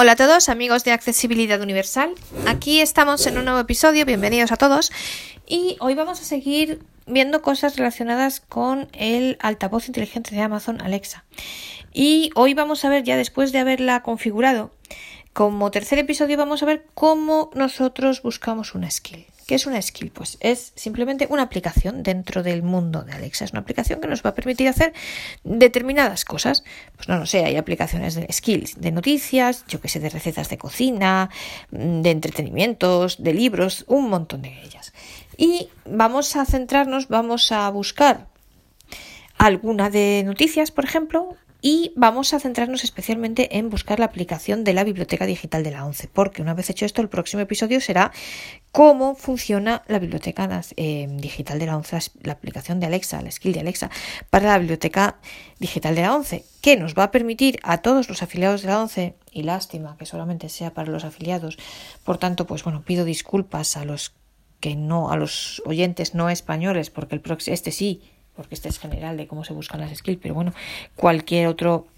Hola a todos, amigos de Accesibilidad Universal. Aquí estamos en un nuevo episodio, bienvenidos a todos. Y hoy vamos a seguir viendo cosas relacionadas con el altavoz inteligente de Amazon Alexa. Y hoy vamos a ver, ya después de haberla configurado, como tercer episodio vamos a ver cómo nosotros buscamos una skill. ¿Qué es una skill? Pues es simplemente una aplicación dentro del mundo de Alexa. Es una aplicación que nos va a permitir hacer determinadas cosas. Pues no lo sé, hay aplicaciones de skills, de noticias, yo que sé, de recetas de cocina, de entretenimientos, de libros, un montón de ellas. Y vamos a centrarnos, vamos a buscar alguna de noticias, por ejemplo, y vamos a centrarnos especialmente en buscar la aplicación de la biblioteca digital de la ONCE, porque una vez hecho esto, el próximo episodio será cómo funciona la biblioteca eh, digital de la ONCE, la aplicación de Alexa, la skill de Alexa, para la biblioteca digital de la ONCE, que nos va a permitir a todos los afiliados de la ONCE, y lástima que solamente sea para los afiliados, por tanto, pues bueno, pido disculpas a los que no, a los oyentes no españoles, porque el este sí porque este es general de cómo se buscan las skills, pero bueno, cualquier otro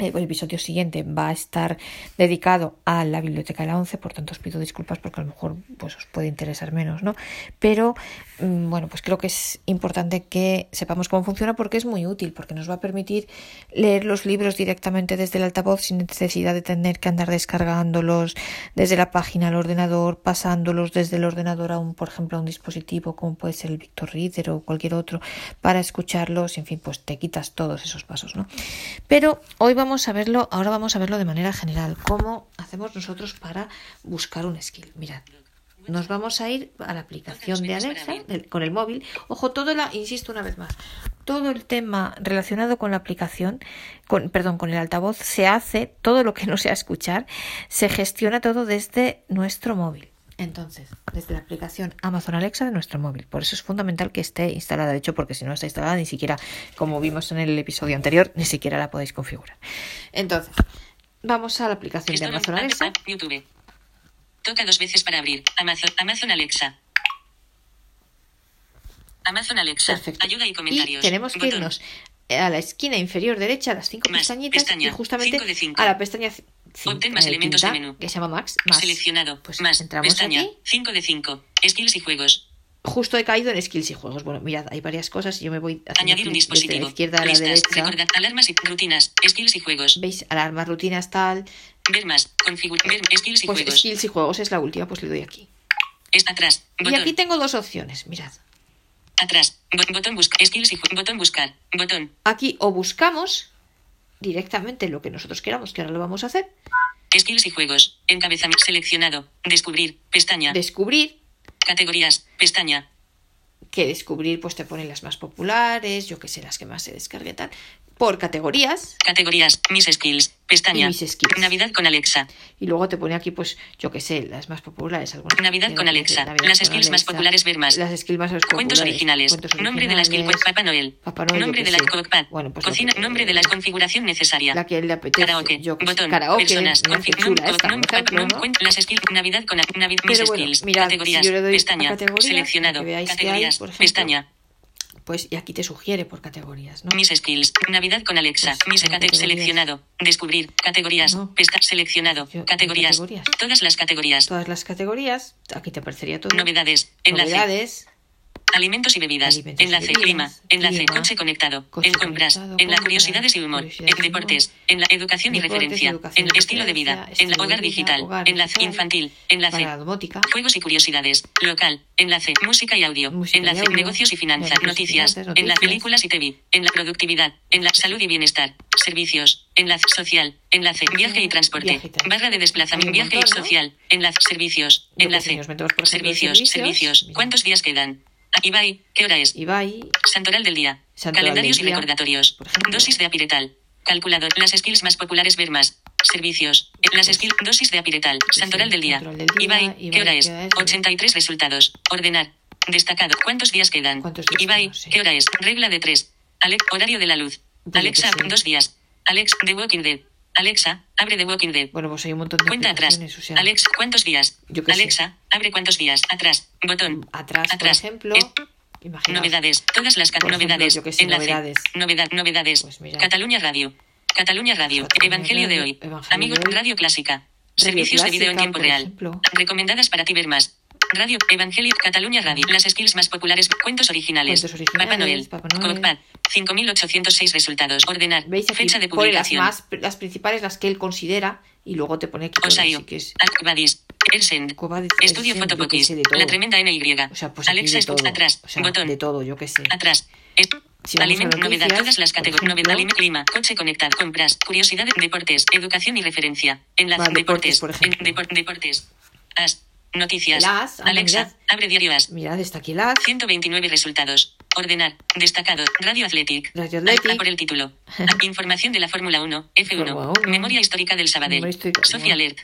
el episodio siguiente va a estar dedicado a la biblioteca de la 11, por tanto os pido disculpas porque a lo mejor pues, os puede interesar menos, ¿no? Pero mm, bueno, pues creo que es importante que sepamos cómo funciona porque es muy útil, porque nos va a permitir leer los libros directamente desde el altavoz sin necesidad de tener que andar descargándolos desde la página al ordenador, pasándolos desde el ordenador a un, por ejemplo, a un dispositivo como puede ser el Victor Reader o cualquier otro para escucharlos, en fin, pues te quitas todos esos pasos, ¿no? Pero hoy vamos a verlo, ahora vamos a verlo de manera general, cómo hacemos nosotros para buscar un skill. Mirad, nos vamos a ir a la aplicación de Alexa con el móvil. Ojo, todo la, insisto una vez más, todo el tema relacionado con la aplicación, con, perdón, con el altavoz, se hace, todo lo que no sea escuchar, se gestiona todo desde nuestro móvil. Entonces, desde la aplicación Amazon Alexa de nuestro móvil. Por eso es fundamental que esté instalada, de hecho, porque si no está instalada, ni siquiera, como vimos en el episodio anterior, ni siquiera la podéis configurar. Entonces, vamos a la aplicación de Amazon Alexa. YouTube. Toca dos veces para abrir. Amazon, Amazon Alexa. Amazon Alexa. Perfecto. Ayuda y comentarios. Y tenemos que irnos a la esquina inferior derecha, a las cinco pestañitas, y justamente a la pestaña Obtén más elementos de menú. Que se llama Max. Seleccionado. Pues más. Entramos Pestaña. aquí. 5 de 5. Skills y juegos. Justo he caído en skills y juegos. Bueno, mirad, hay varias cosas y yo me voy Añadir un dispositivo. Desde la izquierda a la Listas. derecha. Recordad. Alarmas y rutinas. Skills y juegos. ¿Veis? Alarmas, rutinas, tal. Ver más. Configurar. Skills y Pues juegos. skills y juegos es la última, pues le doy aquí. Está atrás. Botón. Y aquí tengo dos opciones, mirad. Atrás. Bo- botón buscar. Skills y botón buscar. Botón. Aquí o buscamos directamente lo que nosotros queramos, que ahora lo vamos a hacer. Skills y juegos. Encabezamiento seleccionado. Descubrir. Pestaña. Descubrir, Categorías. Pestaña. que descubrir pues te pone las más populares, yo que sé, las que más se descargue tal. Por categorías, Categorías. Mis skills. Pestaña. Mis skills. Navidad con Alexa. Y luego te pone aquí, pues, yo que sé, las más populares. Algunas Navidad con Alexa. Navidad Las con skills más populares, ver más. Las skills más populares. Cuentos originales. cuentos Nombre de la skill. originales, Papá Noel. Papá Noel, nombre de qué la sé. cookpad. Bueno, pues Cocina. que- nombre de la configuración necesaria. La que le apetece. Karaoke. Yo que sé, Botón. karaoke, Personas. mira qué config- chula nom- esta, nom- por ejemplo, nom- ¿no? Las skills. Navidad con Navidad. Mis bueno, skills. mirad, categorías. si yo le doy a pestaña. Seleccionado. hay, categorías. por pestaña. Pues, y aquí te sugiere por categorías, ¿no? Mis skills. Navidad con Alexa. Pues, Mis ¿cómo cate- categorías? seleccionado. Descubrir. Categorías. No. Pesta seleccionado. Yo- categorías. categorías. Todas las categorías. Todas las categorías, aquí te aparecería todo. Novedades. Enlace. Novedades. Alimentos y bebidas. Alimentos enlace. Clima. Enlace. clima, Coche conectado. coche en compras. conectado, en la compras, curiosidades y humor. en deportes. En la educación y referencia. educación en estilo de vida. En la hogar digital. hogar enlace infantil. Enlace. Juegos y curiosidades. Local. Enlace. Música y audio. Música y enlace. audio, Negocios y finanzas. Noticias. En las películas y TV. En la productividad. En la salud y bienestar. Servicios. Enlace social. Enlace. Viaje y transporte. Viaje. Barra de desplazamiento. Viaje y montón, ¿no? social. Enlace. Servicios. Enlace. Servicios. servicios. ¿Cuántos días quedan? Ibai, ¿qué hora es? Ibai, Santoral del día. Santoral Calendarios del y recordatorios. por ejemplo. Dosis de apiretal. Calculador. Las skills más populares ver más. Servicios. Las skills. Dosis de apiretal. Santoral del día. Del día, Ibai, Ibai, ¿qué hora es? ¿qué hora es? 83 resultados. Ordenar. Destacado. ¿Cuántos días quedan? ¿Cuántos días? Ibai, No sé. ¿qué hora es? Regla de tres. Alex, horario de la luz. Pues yo Alexa, sé. dos días. Alex, The Walking Dead. Alexa, abre The Walking Dead. bueno, pues hay un montón de Cuenta atrás. o sea, Alex, ¿cuántos días? Yo qué sé. Alexa, abre cuántos días. Atrás. Botón. atrás, por ejemplo, Es- imaginaos, Novedades. Todas las ejemplo, novedades. yo qué sé, Enlace. novedades. Novedad, novedades. Pues mira. Cataluña Radio. Cataluña Radio. Cataluña Evangelio de hoy. Evangelio Amigos, de hoy. Radio Clásica. Servicios de video en tiempo real. ejemplo. Recomendadas para ti ver más. Radio Evangelio Cataluña Radio. Las skills más populares. Cuentos originales. Cuentos originales, Papá Noel. Papá Noel. Cockpad. 5806 resultados. Ordenar. ¿Veis aquí? Fecha de las publicación. más, las principales, las que él considera, y luego te pone Osaio. así que es- Alcubadis. Elsend. Cobadis, Estudio todo. La tremenda NY. O sea, pues Alexa de Estu- todo. Atrás. O sea, Botón. de todo, yo qué sé. Atrás. Si Alimento, novedad, todas las categorías. Novedad, clima, coche conectado, compras, curiosidades, deportes, educación y referencia. Enlace, Vale, deportes, deportes, por ejemplo. en- depor- deportes. As, noticias. Anda, Alexa, mirad. abre diario As. Mirad, está aquí el as. 129 resultados. Ordenar. Destacado. Radio Athletic. Radio Athletic. Por el título. Información de la Fórmula 1. F1. Fórmula 1. Memoria histórica del Sabadell. Sofía. Alert.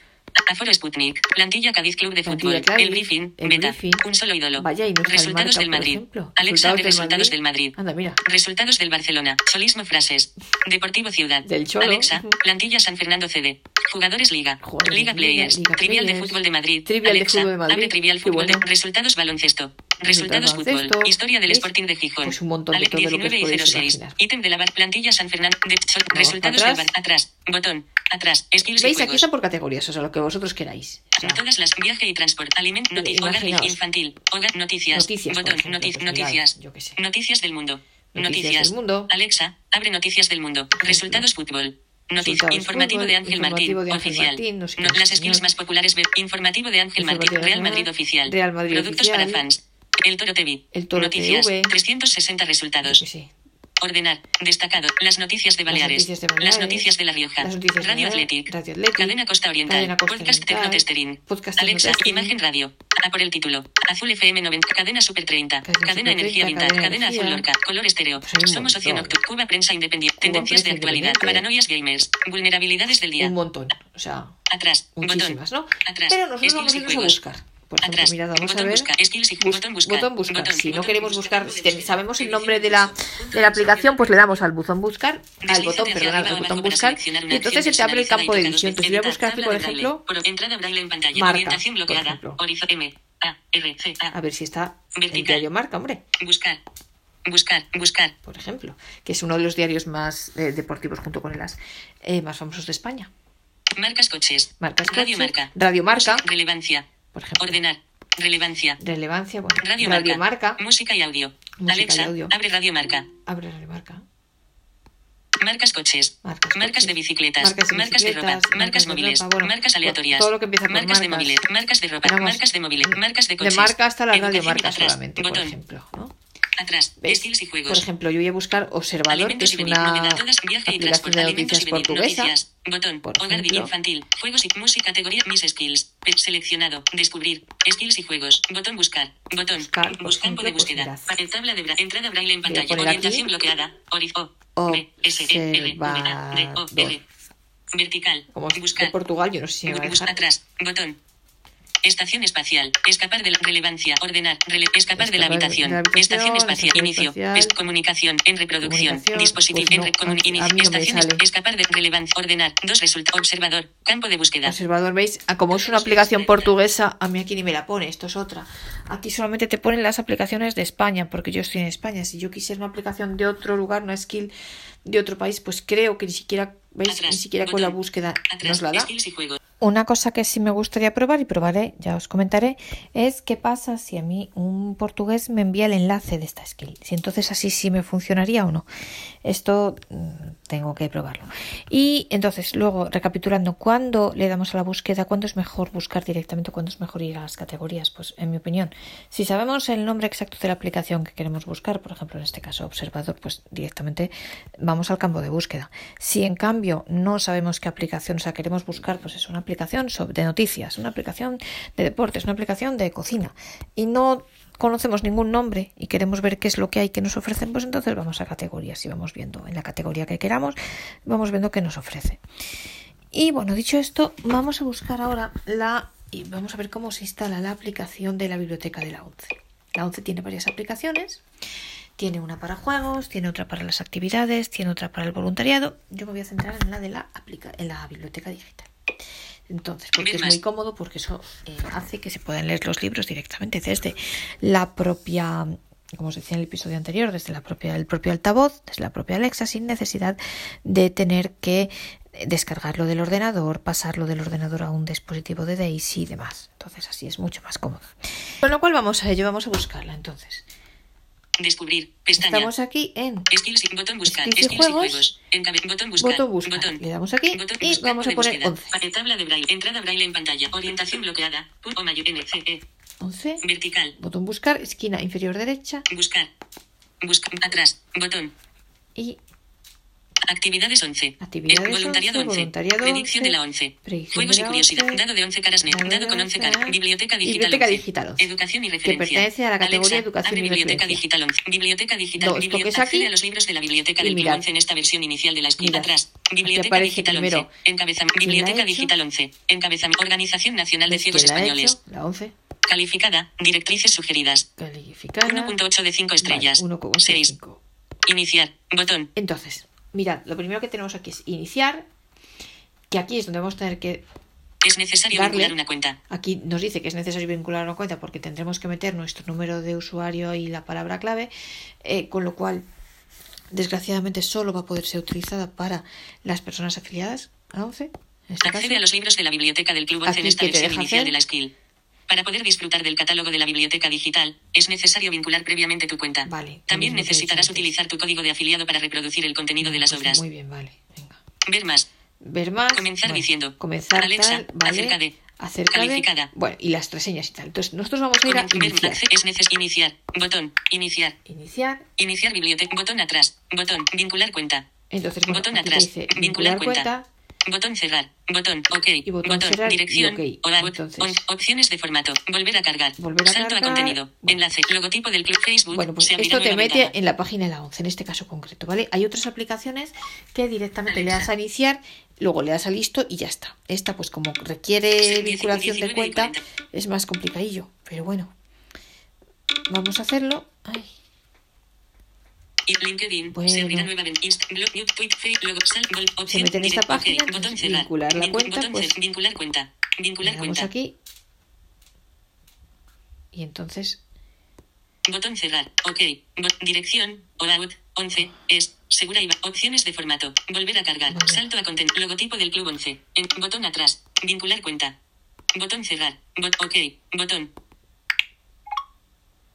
Aforo Sputnik. Plantilla Cádiz Club de Fútbol. Cádiz, el briefing. el beta. briefing. Un solo ídolo. Vaya, y no resultados del Madrid. Alexa Resultados resultados del Madrid. Anda, mira. Resultados del Barcelona. Solismo frases. Deportivo Ciudad. Del Cholo. Alexa. Plantilla San Fernando CD. Jugadores Liga. Jugadores Liga Liga, Players. Liga Trivial de. Fútbol de Madrid. Trivial de Alexa. Fútbol de Madrid. Abre Trivial Qué Fútbol de. Resultados baloncesto. Resultados fútbol. Historia del. Sporting de Gijón. Pues un montón de Ale- todo lo que os 19 y podéis 06. imaginar. Ítem de la bar- plantilla San Fernando. De, sol- resultados atrás. del bar. Atrás. Botón. Atrás. Skills ¿Veis? Aquí está por categorías, o sea, lo que vosotros queráis. O sea, Todas las viaje y transporte, alimento, noticias, hogar infantil, hogar, noticias, Noticias, botón, ejemplo, noti- pues noticias, yo qué sé. noticias del mundo, Noticias noticias, del mundo. Alexa, abre noticias del mundo, resultados fútbol. Noticias. Informativo de Ángel Martín, de Ángel oficial. Martín, no sé qué No- es, las skills más populares. ver- Informativo de Ángel Martín, Real Madrid oficial. Real Madrid Productos oficial. para fans. El Toro TV. El Toro Noticias. TV. 360 yo resultados. Ordenar. Destacado. Las noticias de Las Baleares. noticias de Baleares, Las noticias de La Rioja. las noticias de Radio Athletic, Cadena Costa Oriental. Cadena Costa Podcast. Podcast Alexa. Imagen Radio. A por el título. Azul FM 90. Cadena Super 30. Cadena Cadena, Energía 30, Vintage. Cadena Cadena Azul. Lorca. Color estéreo. Pues Somos. Nocturno. Cuba Prensa Independiente. Tendencias de actualidad. Paranoias gamers. Vulnerabilidades del día. Un montón. O sea, Atrás. muchísimas, botón. ¿no? Atrás. Pero nosotros vamos a irnos a buscar. Por ejemplo, Atrás. mirad, vamos Botón a ver. botón buscar. botón buscar. Botón- si no queremos buscar. si sabemos el nombre de la, de la aplicación, pues le damos al buzón buscar, al botón, perdón, al botón buscar, y entonces se te abre el campo de edición. Entonces voy a buscar aquí, por ejemplo. Marca, por ejemplo. A. Ver si está el diario Marca, hombre, Buscar. Buscar. Buscar. por ejemplo, que es uno de los diarios más eh, deportivos junto con el AS, eh, más famosos de España. Marcas coches. Marcas Radio coches, marca. Radio Marca. Relevancia. Por ejemplo. Ordenar. Relevancia. Relevancia, bueno, Radio, Radio marca. Marca, Música y audio. Música Alexa. y audio. Abre Radio Marca. abre Radio Marca. Marcas coches. Marcas Marcas coches. de bicicletas. Marcas de Marcas de ropa. Marcas marcas de móviles. ropa, bueno, marcas aleatorias. todo lo que empieza por marcas de marcas. móviles. Marcas de ropa. Vamos, marcas de móviles. Marcas de De coches. marca hasta la radio marca solamente, por Botón. ejemplo, ¿no? Atrás. Estilos y juegos. Por ejemplo, yo voy a buscar Observador, que Alimentos es y venir, una aplicación de noticias portuguesa. noticias, botón, por hogar ejemplo. infantil, juegos y música, categoría, mis skills, seleccionado, descubrir, skills y juegos, botón buscar, botón, Buscar, por bus- campo de ejemplo, pues búsqueda. Pa- tabla de bra- entrada braille en pantalla, orientación bloqueada, orizo, O, B, S, E, R, V, A, D, O, R, vertical, Como es de buscar, Portugal, yo no sé si me va a dejar. atrás, botón. Estación espacial. Escapar de la relevancia. Ordenar. rele- escapar de la habitación. de la habitación, Estación espacial. Inicio. Es- comunicación. En reproducción. Dispositivo. pues en no, inicio. no Estación. es-. Escapar de relevancia. Ordenar. Dos resultados. Observador. Campo de búsqueda. Observador, ¿veis? Ah, como es una aplicación portuguesa, a mí aquí ni me la pone, esto es otra. Aquí solamente te ponen las aplicaciones de España, porque yo estoy en España. Si yo quisiera una aplicación de otro lugar, una skill de otro país, pues creo que ni siquiera, ¿veis? Atrás, ni siquiera con la búsqueda Atrás. nos la da. Una cosa que sí me gustaría probar y probaré, ya os comentaré, es qué pasa si a mí un portugués me envía el enlace de esta skill. Si entonces así sí me funcionaría o no. Esto mm, tengo que probarlo. Y entonces, luego, recapitulando, ¿cuándo le damos a la búsqueda? ¿Cuándo es mejor buscar directamente? ¿Cuándo es mejor ir a las categorías? Pues en mi opinión, si sabemos el nombre exacto de la aplicación que queremos buscar, por ejemplo, en este caso observador, pues directamente vamos al campo de búsqueda. Si en cambio no sabemos qué aplicación, o sea, queremos buscar, pues es una aplicación de noticias, una aplicación de deportes, una aplicación de cocina y no conocemos ningún nombre y queremos ver qué es lo que hay que nos ofrecen, pues entonces vamos a categorías y vamos viendo en la categoría que queramos, vamos viendo qué nos ofrece. Y bueno, dicho esto, vamos a buscar ahora la y vamos a ver cómo se instala la aplicación de la biblioteca de la ONCE. La ONCE tiene varias aplicaciones. Tiene una para juegos, tiene otra para las actividades, tiene otra para el voluntariado. Yo me voy a centrar en la de la aplica en la biblioteca digital. Entonces, porque es muy cómodo, porque eso eh, hace que se puedan leer los libros directamente desde la propia como os decía en el episodio anterior, desde la propia, el propio altavoz, desde la propia Alexa, sin necesidad de tener que descargarlo del ordenador, pasarlo del ordenador a un dispositivo de Daisy y demás. Entonces así es mucho más cómodo. Con lo cual vamos a ello, vamos a buscarla entonces. Descubrir. Pestaña. Estamos aquí en Skills y botón buscar. Skills y juegos. juegos. Botón buscar. Botón buscar. Botón. Le damos aquí Botón y vamos a poner búsqueda. 11. Pa- Tabla de braille. Entrada braille en pantalla. Orientación bloqueada. O mayor E. 11. Vertical. Botón buscar, esquina inferior derecha Buscar. Buscar. Atrás. Botón. y Actividades 11. Actividades voluntariado 11, 11. voluntariado Predicción 11, de la 11. predicción Juegos y curiosidad. 11, Dado de 11 caras net. dado con 11 11 caras. Biblioteca digital Biblioteca 11. digital 11. Educación y Que referencia. pertenece a la categoría Alexa, educación y Biblioteca referencia. digital 11. Biblioteca digital. Dos Bibli- toques accede aquí. a los libros de la biblioteca del Club mirad. 11 en esta versión inicial de la Mirad. atrás. Aquí Biblioteca digital primero 11. Encabezamiento. Biblioteca digital 11. Encabezamiento. Organización Nacional de ¿Ves Ciegos Españoles. La 11. Calificada. Directrices sugeridas. Calificada. 1.8 de 5 estrellas. Vale, 1,5. 6. Iniciar. Botón. Entonces, mirad, lo primero que tenemos aquí es iniciar, que aquí es donde vamos a tener que... Es necesario Darle. vincular una cuenta. Aquí nos dice que es necesario vincular una cuenta porque tendremos que meter nuestro número de usuario y la palabra clave, eh, con lo cual, desgraciadamente, solo va a poder ser utilizada para las personas afiliadas a 11. En este caso. Accede a los libros de la biblioteca del Club 11 en esta ¿qué te versión inicial hacer? de la skill. Para poder disfrutar del catálogo de la biblioteca digital, es necesario vincular previamente tu cuenta. Vale, También necesitarás utilizar tu código de afiliado para reproducir el contenido de las Pues obras. Muy bien, vale. Venga. Ver más. Ver más. Comenzar diciendo, Comenzar Alexa, tal, vale. acerca de, acerca de- calificada. Bueno, y las reseñas y tal. Entonces, nosotros vamos a ir a iniciar. es neces- iniciar. Botón. Iniciar. Iniciar. Iniciar biblioteca. Botón atrás. Botón. Vincular cuenta. Entonces, bueno, Botón atrás. dice Vincular vincular cuenta. cuenta. Botón cerrar. Botón OK. Y botón cerrar y dirección. OK. O out. Entonces- On- opciones de formato. Volver a cargar. Volver a Salto cargar. a contenido. Enlace. Logotipo del club Facebook. Bueno, pues esto te mete ventana. en la página de la 11, en este caso concreto, ¿vale? Hay otras aplicaciones que directamente le das a iniciar, luego le das a listo y ya está. Esta, pues como requiere vinculación de 19 y cuenta, 40. es más complicadillo, pero bueno. Vamos a hacerlo. Ay, Y LinkedIn. Bueno. Se abrirá nueva ventana. Inst- blog, YouTube, tweet, Facebook, logo, sal, vol- opción, mete en esta direct- página, Botón entonces, cerrar. vincular la cuenta, botón pues- vincular cuenta. Vincular cuenta. aquí. Y entonces, Botón cerrar. OK. Bo- dirección. Out. 11. Es. Segura y va- Opciones de formato. Volver a cargar. Vale. Salto a contenido. Logotipo del club 11. En- botón atrás. Vincular cuenta. Botón cerrar. Bot- OK. Botón.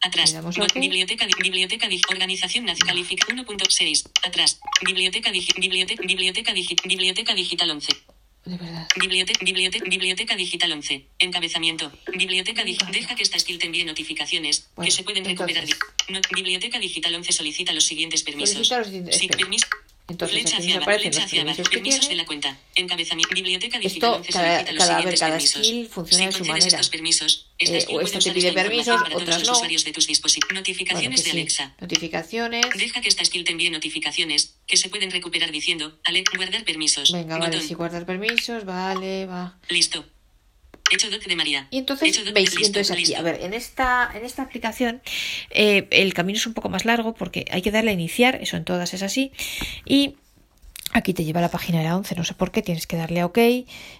Atrás. Le damos Bot- OK. Biblioteca, biblioteca Organización Nacional. Califica 1.6. Atrás. Biblioteca Biblioteca, biblioteca, biblioteca Digital 11. de verdad. Biblioteca, biblioteca, biblioteca Digital 11. Encabezamiento. Biblioteca Digital. Deja que esta skill te envíe notificaciones Bueno, que se pueden recuperar. entonces. di- no- biblioteca Digital 11 solicita los siguientes permisos. Los siguientes- Sí, permiso. Entonces, aquí aparecen los permisos que tiene. de la cuenta. Encabezamiento. Biblioteca Digital Esto, 11 cada- cada- a ver, cada skill funciona si de su manera. estos permisos, Eh, o esta te pide permisos, para todos otras los no. usuarios de tus dispositivos. Bueno, Notificaciones que de sí. Alexa. Notificaciones. Deja que esta skill te envíe notificaciones que se pueden recuperar diciendo, Alex, guardar permisos. Venga, vale, Botón. si guardar permisos, vale, va. Listo. De María. Y entonces, veis, y entonces aquí, a ver, en esta, en esta aplicación eh, el camino es un poco más largo porque hay que darle a iniciar, eso en todas es así, y aquí te lleva a la página de la 11, no sé por qué, tienes que darle a OK,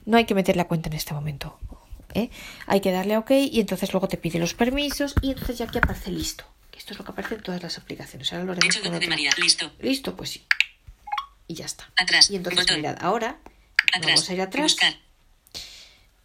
no hay que meter la cuenta en este momento, ¿eh? hay que darle a OK y entonces luego te pide los permisos y entonces ya aquí aparece listo, esto es lo que aparece en todas las aplicaciones, ahora lo haremos Hecho de. María. Listo. Listo, pues sí, y ya está. Atrás. Y entonces Botón. mirad, ahora Atrás. vamos a ir atrás, Buscar.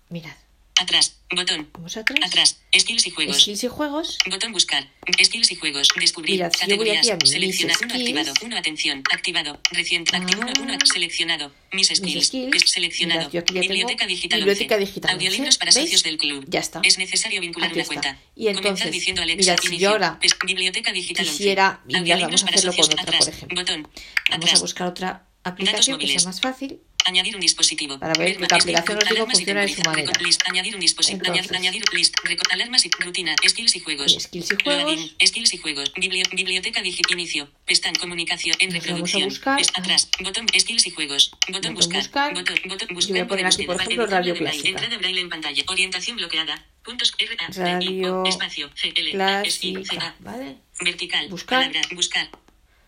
mirad, Atrás. Botón. vamos atrás, Atrás. Skills y juegos. skills y juegos, Botón buscar. Skills y juegos. Descubrir. Mirad, Categorías. aquí Seleccionar. Uno activado. Uno atención. Activado. Reciente. Activo. Uno, uno. Ah. Seleccionado. Mis skills. skills. Seleccionado. Mirad, Biblioteca digital. Biblioteca 11. digital Audiolibros 11. para ¿Veis? socios del club. Ya está. Es necesario vincular Aquí una está. cuenta. Y entonces, Comenzar diciendo Alexa. mirad, si yo ahora Biblioteca digital 11. quisiera, y vamos a para hacerlo con otra, por ejemplo. Botón. Vamos a buscar otra aplicación que sea más fácil. Añadir un dispositivo. Para ver, la aplicación, os digo, funciona de su manera. Añadir un dispositivo. Añadir, list. Alarmas y rutina. Skills y juegos. Skills y juegos. Skills y juegos. Bibli- biblioteca digital. Inicio. Pestaña. Comunicación. En reproducción. atrás. Botón. Skills y juegos. Botón, Botón buscar. Botón. Botón. Yo Buscar. voy a poner aquí, por ejemplo, radio de braille. clásica. Entrada braille en pantalla. Orientación bloqueada. Puntos R A Radio O espacio C L clásica, A. ¿vale? Vertical. Buscar. Palabra. Buscar.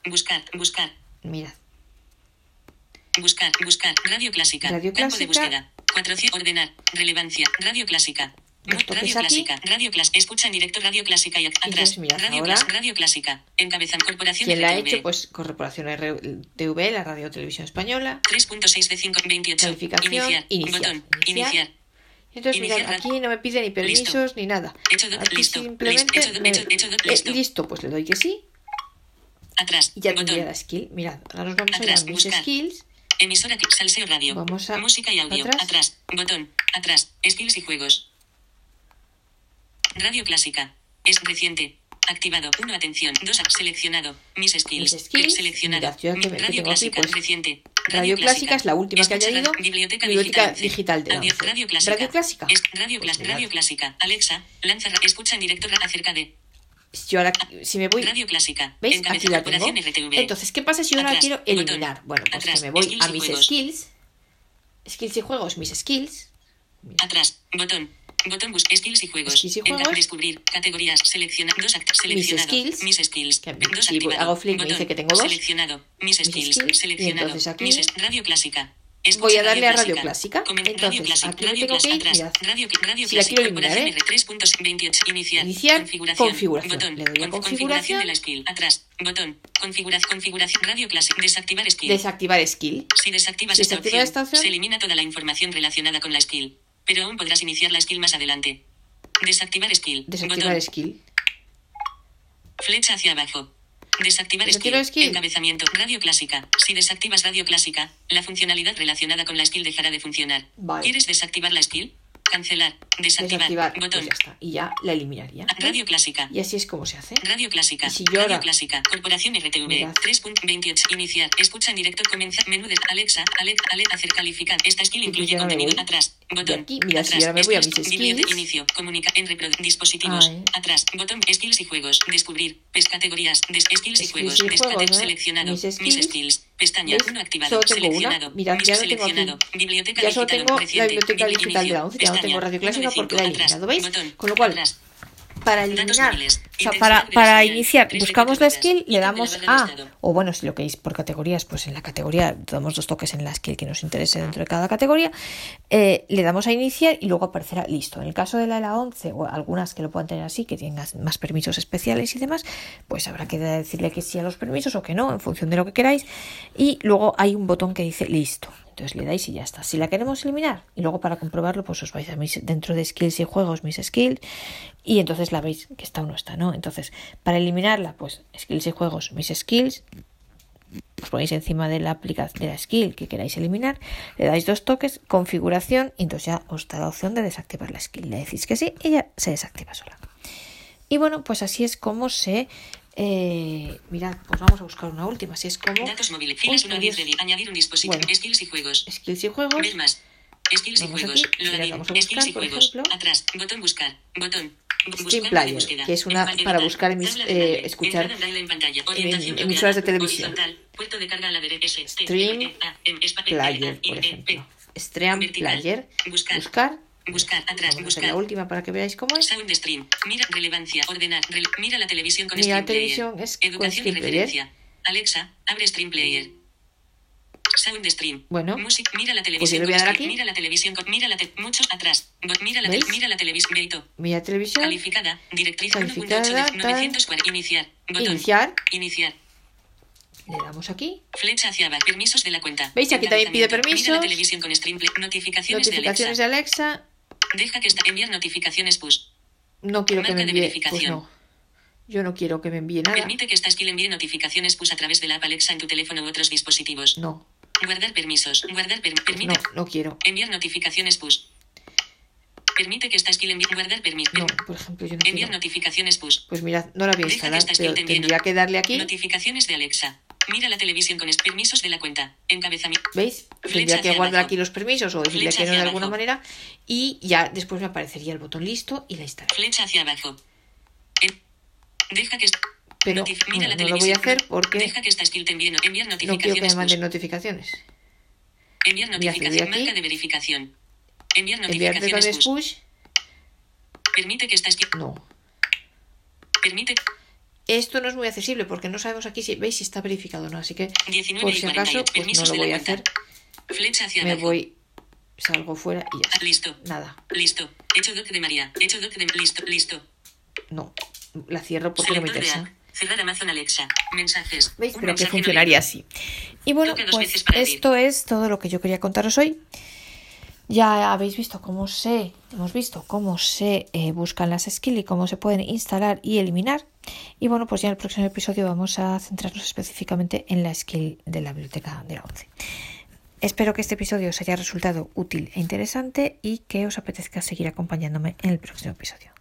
Buscar. Buscar. Mirad, Buscar, buscar, radio clásica. Radio Campo de clásica. búsqueda. 400. Ordenar. Relevancia. Radio clásica. Radio aquí. Clásica, Radio Clásica, escucha en directo Radio Clásica y atrás. Mirad, Radio, ahora- Clás- Radio Clásica, encabezan Corporación ¿Quién la ha hecho? Pues Corporación RTV, la Radio Televisión Española. 3.6 de 5, 28. Calificación, Iniciar, iniciar, botón, iniciar. iniciar. Entonces, mirad, aquí no me pide ni permisos ni nada. Hecho do- Aquí listo, simplemente listo, hecho do- me- hecho- hecho do- eh, listo. listo, pues le doy que sí Atrás, y ya botón. tendría la skill. Mirad, ahora nos vamos a ir Atrás, a mis buscar. skills. Emisora que Salseo Radio. Vamos a- Música y audio. atrás. Atrás. Botón. Atrás. Skills y juegos. Radio clásica. Es reciente. Activado. 1. Atención. 2. Seleccionado. Mis skills. Mis skills. Seleccionado. Mirad, Radio tengo aquí, clásica. pues, reciente. Radio Clásica es la última que ha añadido. radio- Biblioteca, Biblioteca digital, digital de once. Radio clásica. Radio Clásica. Es radio, Pues radio clásica. Alexa. Lanza. Escucha en directo acerca de. Yo ahora, si me voy, Radio clásica. ¿veis? Aquí la tengo. Entonces, ¿qué pasa si yo ahora Atrás, quiero eliminar? Bueno, pues Atrás, que me voy skills a mis juegos. skills. Skills y juegos, mis skills. Atrás. Botón. Botón busca skills y juegos. Skills y juegos. descubrir. Categorías. Selecciona. Dos act- seleccionado. skills. Mis skills. Que- dos si activado. hago flick me Botón. dice que tengo dos. Seleccionado. Mis, Mis skills. skills. Y Seleccionado. entonces aquí- Mis radio clásica. Escucha Voy a darle a Radio Clásica. Radio Entonces, clásica. aquí Radio tengo que ir, clásica. Mirad. Radio, radio Si la quiero eliminar, ¿eh? R 3.28. Iniciar. Iniciar, Configuración. configuración. Botón. Le doy a Con- configuración. de la skill. Atrás. Botón. Configuración. Configuración. Radio clásica. Desactivar skill. Desactivar skill. Si desactivas Si esta, opción, esta opción- se elimina toda la información relacionada con la skill. Pero aún podrás iniciar la skill más adelante. Desactivar skill. Desactivar Botón. skill. Flecha hacia abajo. Desactivar skill. skill. Encabezamiento. Radio clásica. Si desactivas radio clásica, la funcionalidad relacionada con la skill dejará de funcionar. Vale. ¿Quieres desactivar la skill? Cancelar. Desactivar. Desactivar. Pues Botón. ya está. Y ya la eliminaría. Radio clásica. Y así es como se hace. Radio Clásica. Y si yo Radio Clásica. Corporación RTV. Mirad. 3.28. Iniciar. Escucha en directo. Comenzar. Menú de Alexa. Alex. Alex. Hacer calificar. Esta skill pues incluye contenido. Atrás. Botón. aquí. Mira, si Atrás. ahora me voy a mis skills. Inicio. Comunica. En dispositivos. Ay. Atrás. Botón. Skills y juegos. Descubrir. Pes categorías. Skills y juegos. Seleccionado. Mis Mis skills. Pestaña. ¿Veis? 1 activado. Solo tengo una. Seleccionado. Mirad, Mis ya no tengo aquí. Biblioteca Ya solo tengo la biblioteca Bibli- digital de la inicio. 11. Ya no tengo. Radio Clásica porque la he eliminado. ¿Veis? Botón. Con lo cual, Atrás. Para eliminar, o sea, para, para iniciar, buscamos la skill, le damos a, o bueno, si lo queréis por categorías, pues en la categoría damos dos toques en la skill que nos interese dentro de cada categoría, eh, le damos a iniciar y luego aparecerá listo. En el caso de la ELA 11 o algunas que lo puedan tener así, que tengan más permisos especiales y demás, pues habrá que decirle que sí a los permisos o que no, en función de lo que queráis. Y luego hay un botón que dice listo. Entonces le dais y ya está. Si la queremos eliminar, y luego para comprobarlo, pues os vais a dentro de skills y juegos, mis skills, y entonces la veis que está o no está, ¿no? Entonces, para eliminarla, pues skills y juegos, mis skills, os ponéis encima de la aplicación de la skill que queráis eliminar, le dais dos toques, configuración, y entonces ya os da la opción de desactivar la skill. Le decís que sí, y ya se desactiva sola. Y bueno, pues así es como se. Eh, mirad, pues vamos a buscar una última. Así es como. Datos móviles. Filas Uy, 1 a 10 de adiós. 10. Añadir un dispositivo. Bueno. Skills y juegos. Skills y juegos. Ver más. Skills y Vamos juegos. aquí, Lo mira, añadir. vamos a buscar, Skills y por juegos. ejemplo. Atrás. Botón buscar. Botón. Player, que es una para buscar Tabla eh, escuchar en em- emisoras de televisión. Stream Player, por ejemplo. P. Stream. Player. Buscar. Buscar. Atrás. Vamos a hacer Buscar. la última para que veáis cómo es. Sound stream. Mira relevancia. Ordenar. Mira la televisión con Mira Stream la televisión Player. es Educación y Player. referencia. Alexa, abre Stream Player. Sound stream. Bueno, Music, mira la pues televisión le voy a dar aquí. Mira la televisión con mira la te- muchos atrás. Mira la mira la televisión. Beito. Mira televisión. Calificada. Directriz Calificada, 1.8 de tal. 940. Iniciar. Botón. Iniciar. Iniciar. Le damos aquí. Flecha hacia abajo. Permisos de la cuenta. ¿Veis? Aquí también pide Encabezamiento. Mira la permisos. televisión con stream. play. Notificaciones, Notificaciones de de Alexa. Deja que está. Enviar notificaciones push. No quiero que Marca me de envíe. Pues verificación. no. Yo no quiero que me envíe nada. Permite que esta skill envíe notificaciones push a través de la app Alexa en tu teléfono u otros dispositivos. No. Guardar permisos. Guardar per- Pues permite. no, no quiero. Enviar notificaciones push. Permite que esta skill envíe. Guardar permiso. No, por ejemplo, yo no Enviar quiero. notificaciones push. Pues mirad, no la voy a Deja que instalar, pero tendría que darle aquí. Notificaciones de Alexa. Mira la televisión con permisos de la cuenta. Encabezamiento. ¿Veis? Tendría que guardar abajo. aquí los permisos o decirle que no de alguna abajo. manera. Y ya después me aparecería el botón listo y la instalo. Flecha hacia abajo. En- Deja que Pero notif- mira la no lo voy a hacer porque Deja que esta skill te envíe. no- Enviar no quiero que notificaciones me manden notificaciones. Enviar notificación. Marca de verificación. Enviar Enviar notificaciones notificaciones push. push. Permite que esta skill. No. Permite. Esto no es muy accesible porque no sabemos aquí si veis si está verificado o no. Así que 19 por si acaso 48. pues no lo voy a hacer. Flecha hacia Me voy salgo fuera y ya está. Listo. Nada, Listo. Hecho doc de María. Hecho doc de listo. Listo. no. La cierro porque no me Selector interesa. Cerrar Amazon Alexa. Mensajes. ¿Veis? Pero que no funcionaría así. Y bueno, pues esto es todo lo que yo quería contaros hoy. Ya habéis visto cómo se, hemos visto cómo se eh, buscan las skills y cómo se pueden instalar y eliminar. Y bueno, pues ya en el próximo episodio vamos a centrarnos específicamente en la skill de la biblioteca de la 11. Espero que este episodio os haya resultado útil e interesante y que os apetezca seguir acompañándome en el próximo episodio.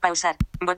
Pausar. Botón.